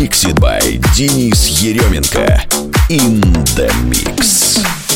Mixed by Денис Еременко. In the Mix.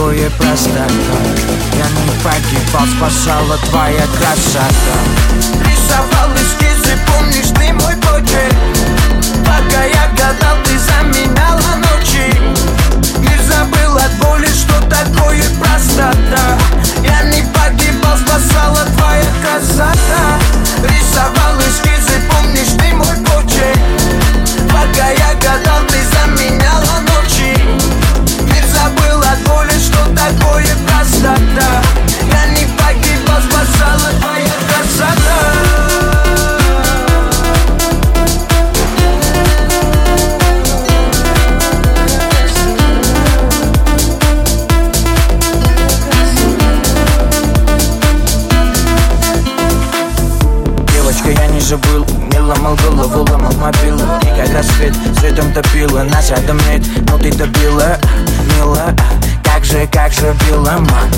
такое простота Я не погибал, спасала твоя красота. Рисовал I'm mine.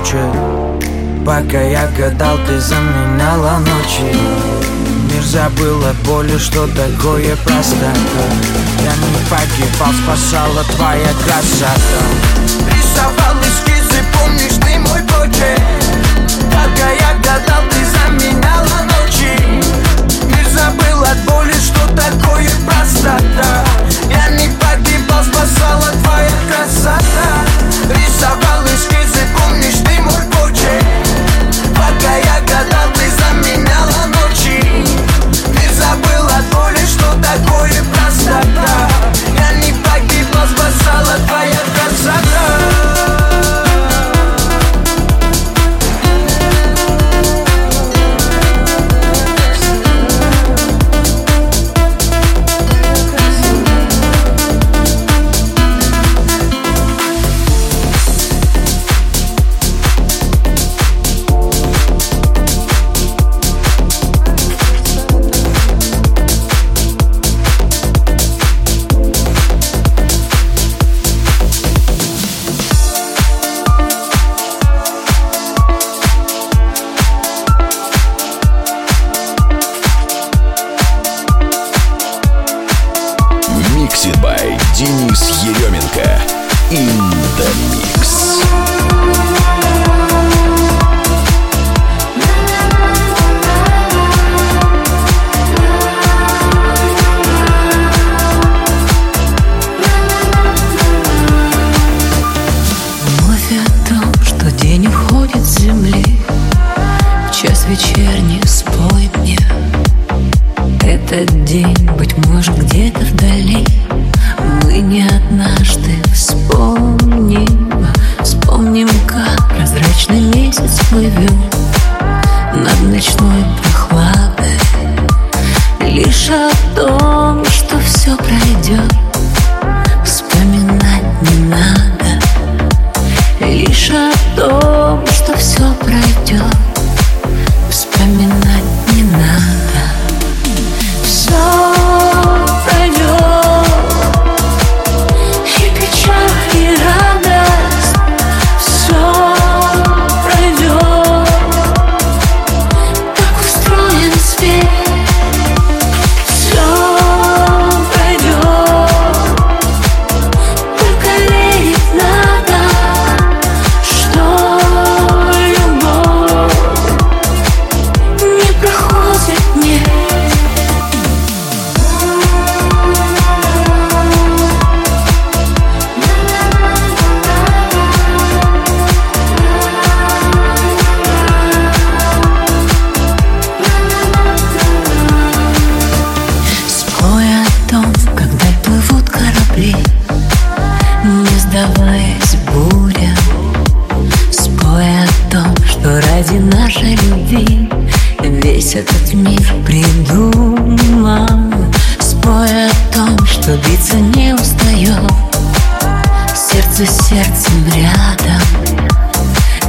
круче Пока я гадал, ты заменяла ночи. Мир забыл от боли, что такое простота Я не погибал, спасала твоя красота. Рисовал эскизы, помнишь ты мой почерк? Пока я гадал, ты заменяла ночи. Мир забыл от боли, что такое простота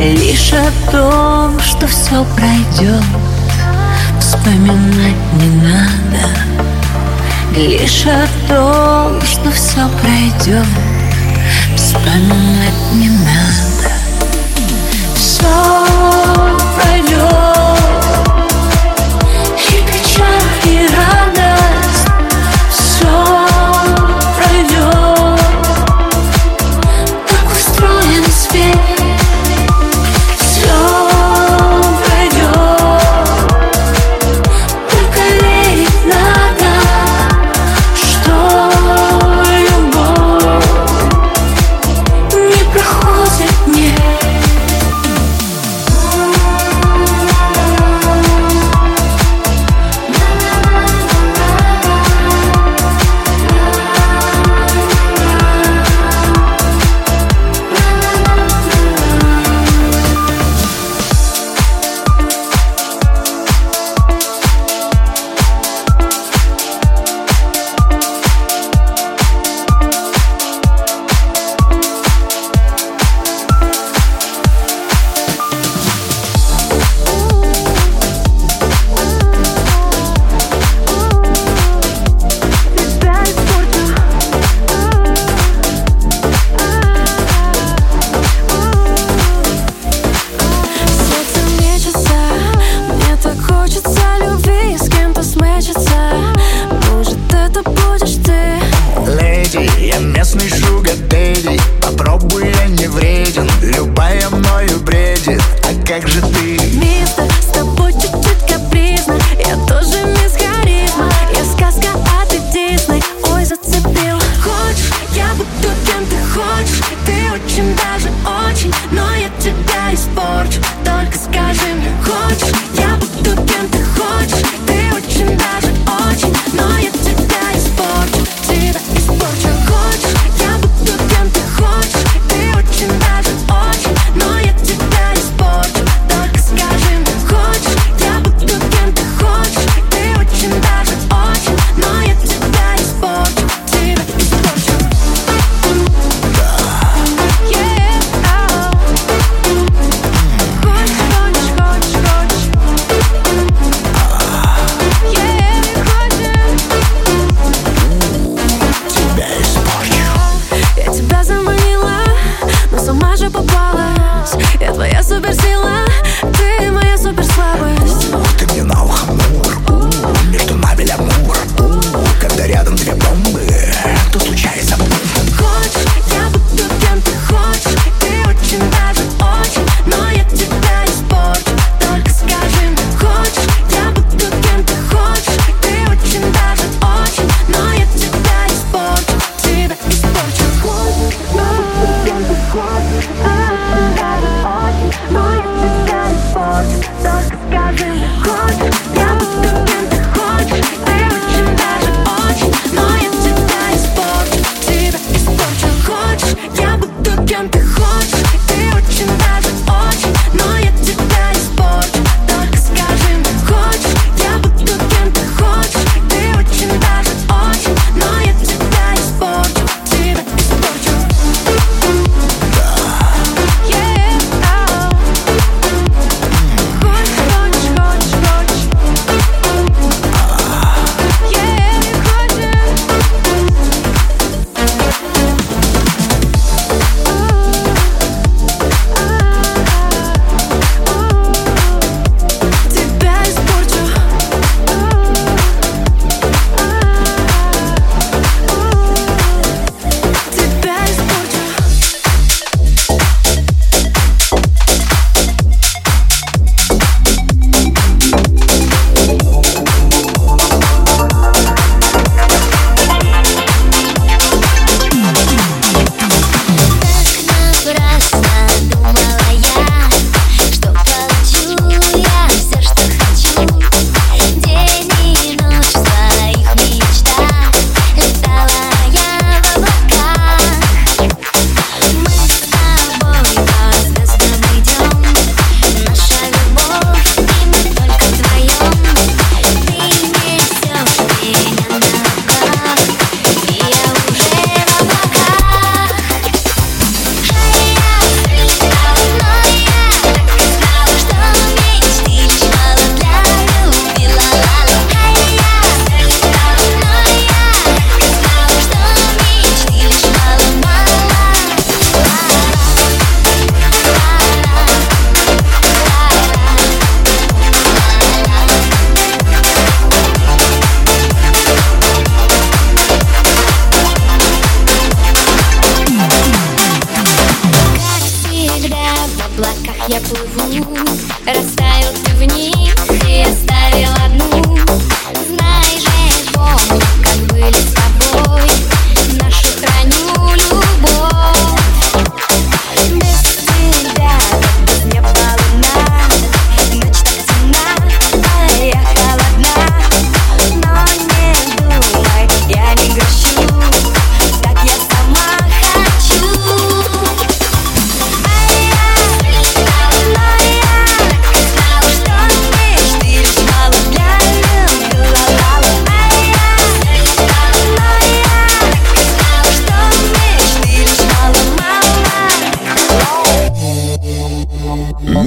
Лишь о том, что все пройдет Вспоминать не надо. Лишь о том, что все пройдет Вспоминать не надо. Все пройдет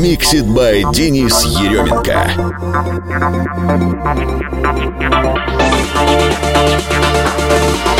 Mixed by Денис Еременко. Что умеешь,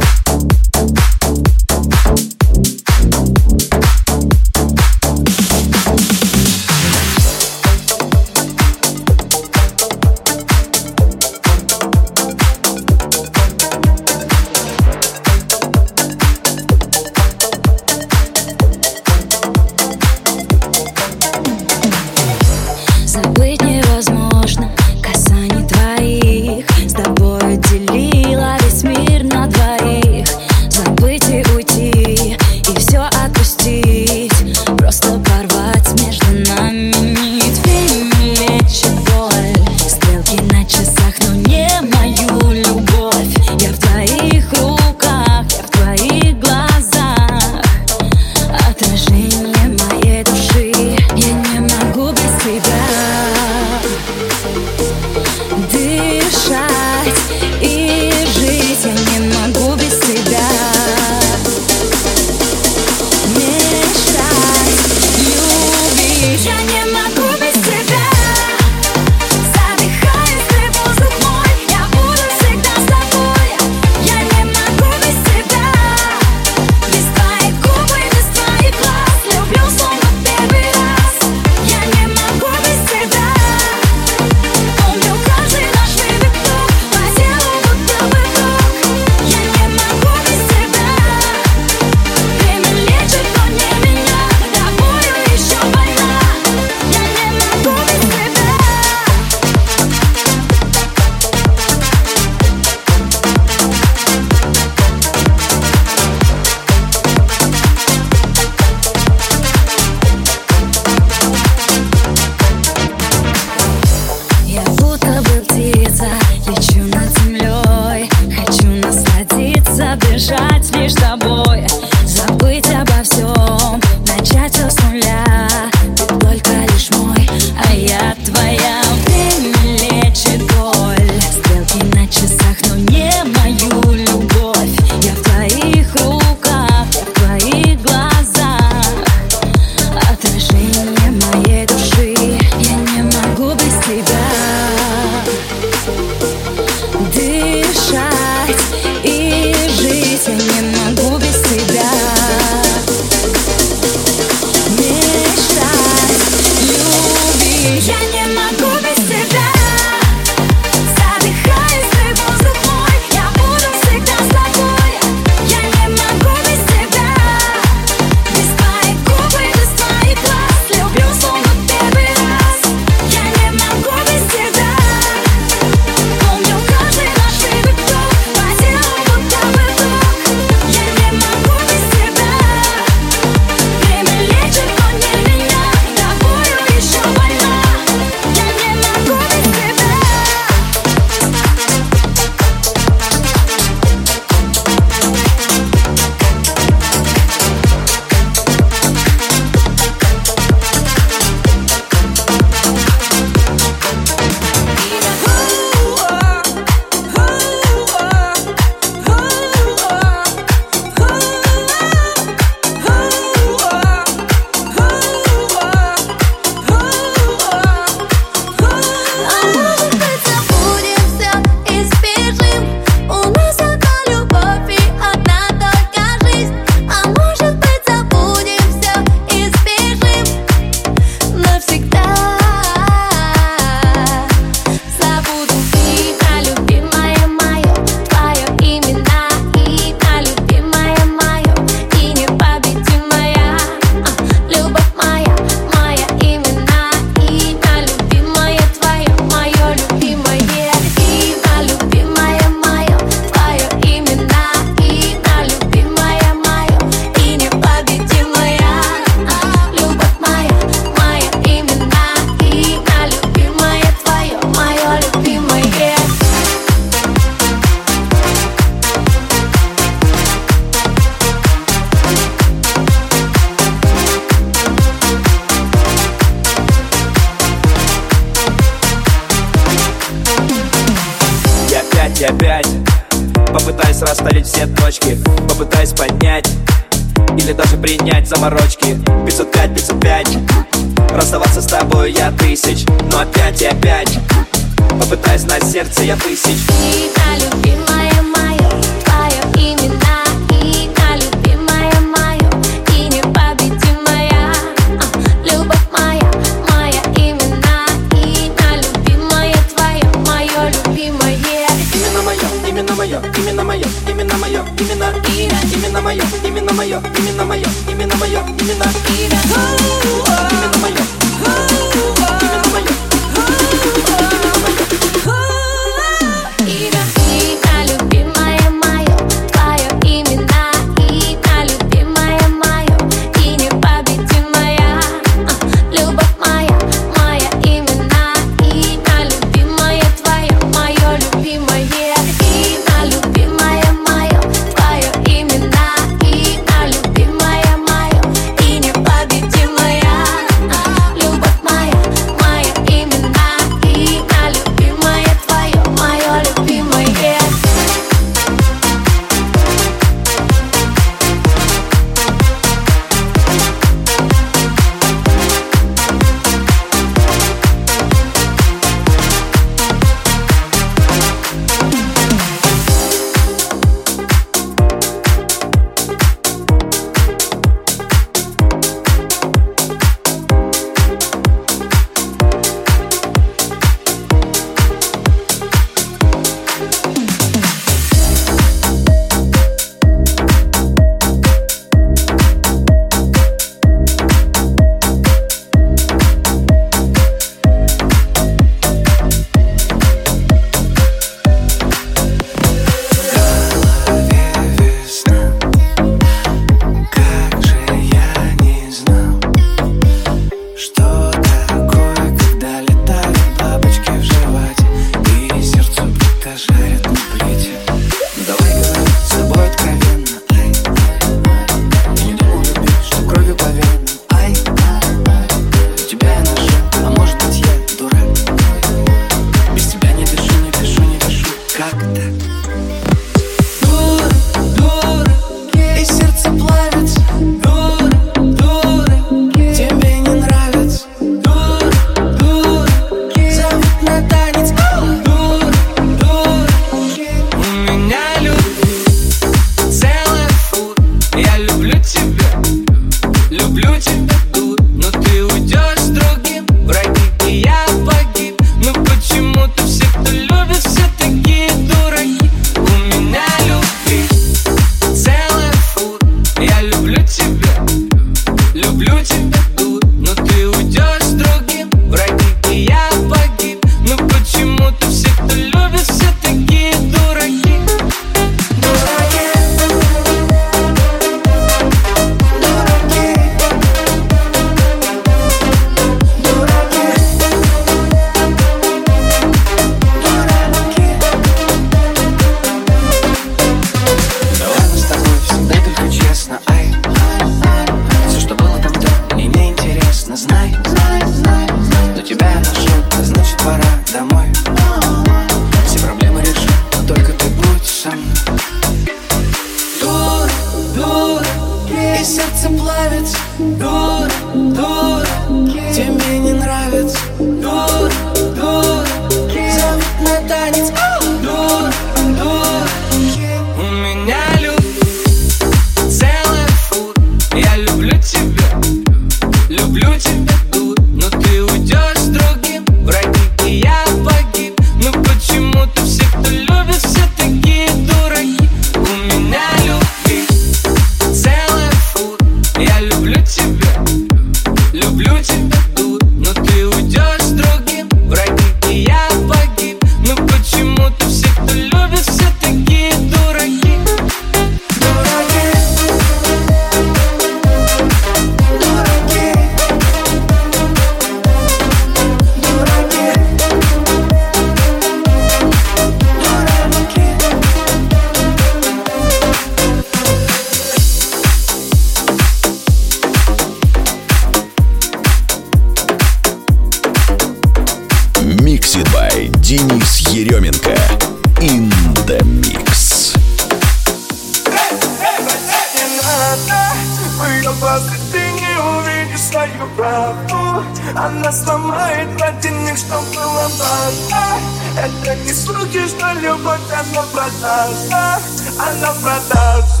Это не слухи, что любовь, она продажа Она продажа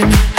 you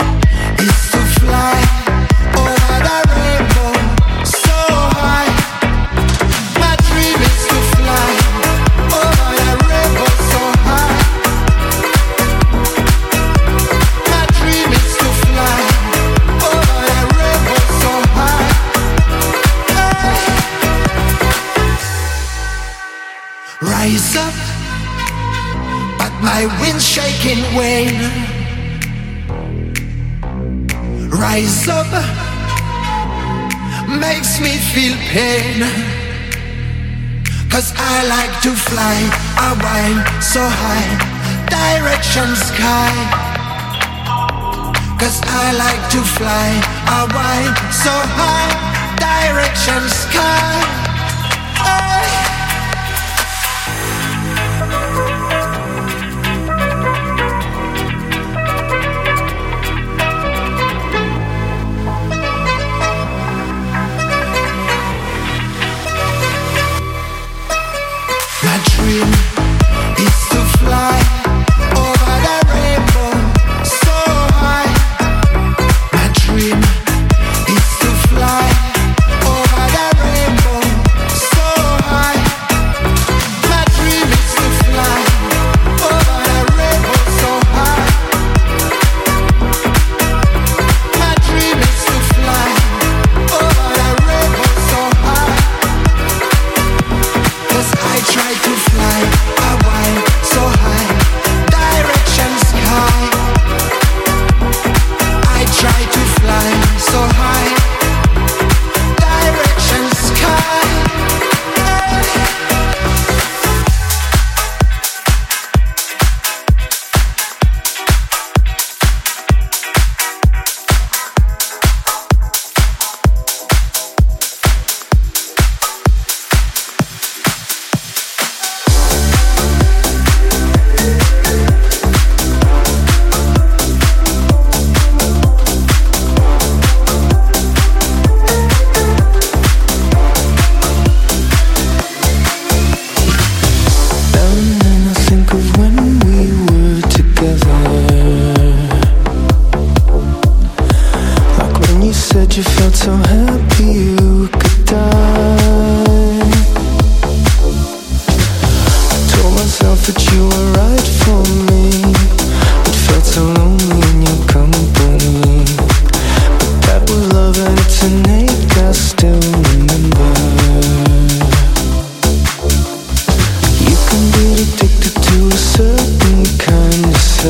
Cause I like to fly, I wind so high, direction sky. Cause I like to fly, I wind so high, direction sky.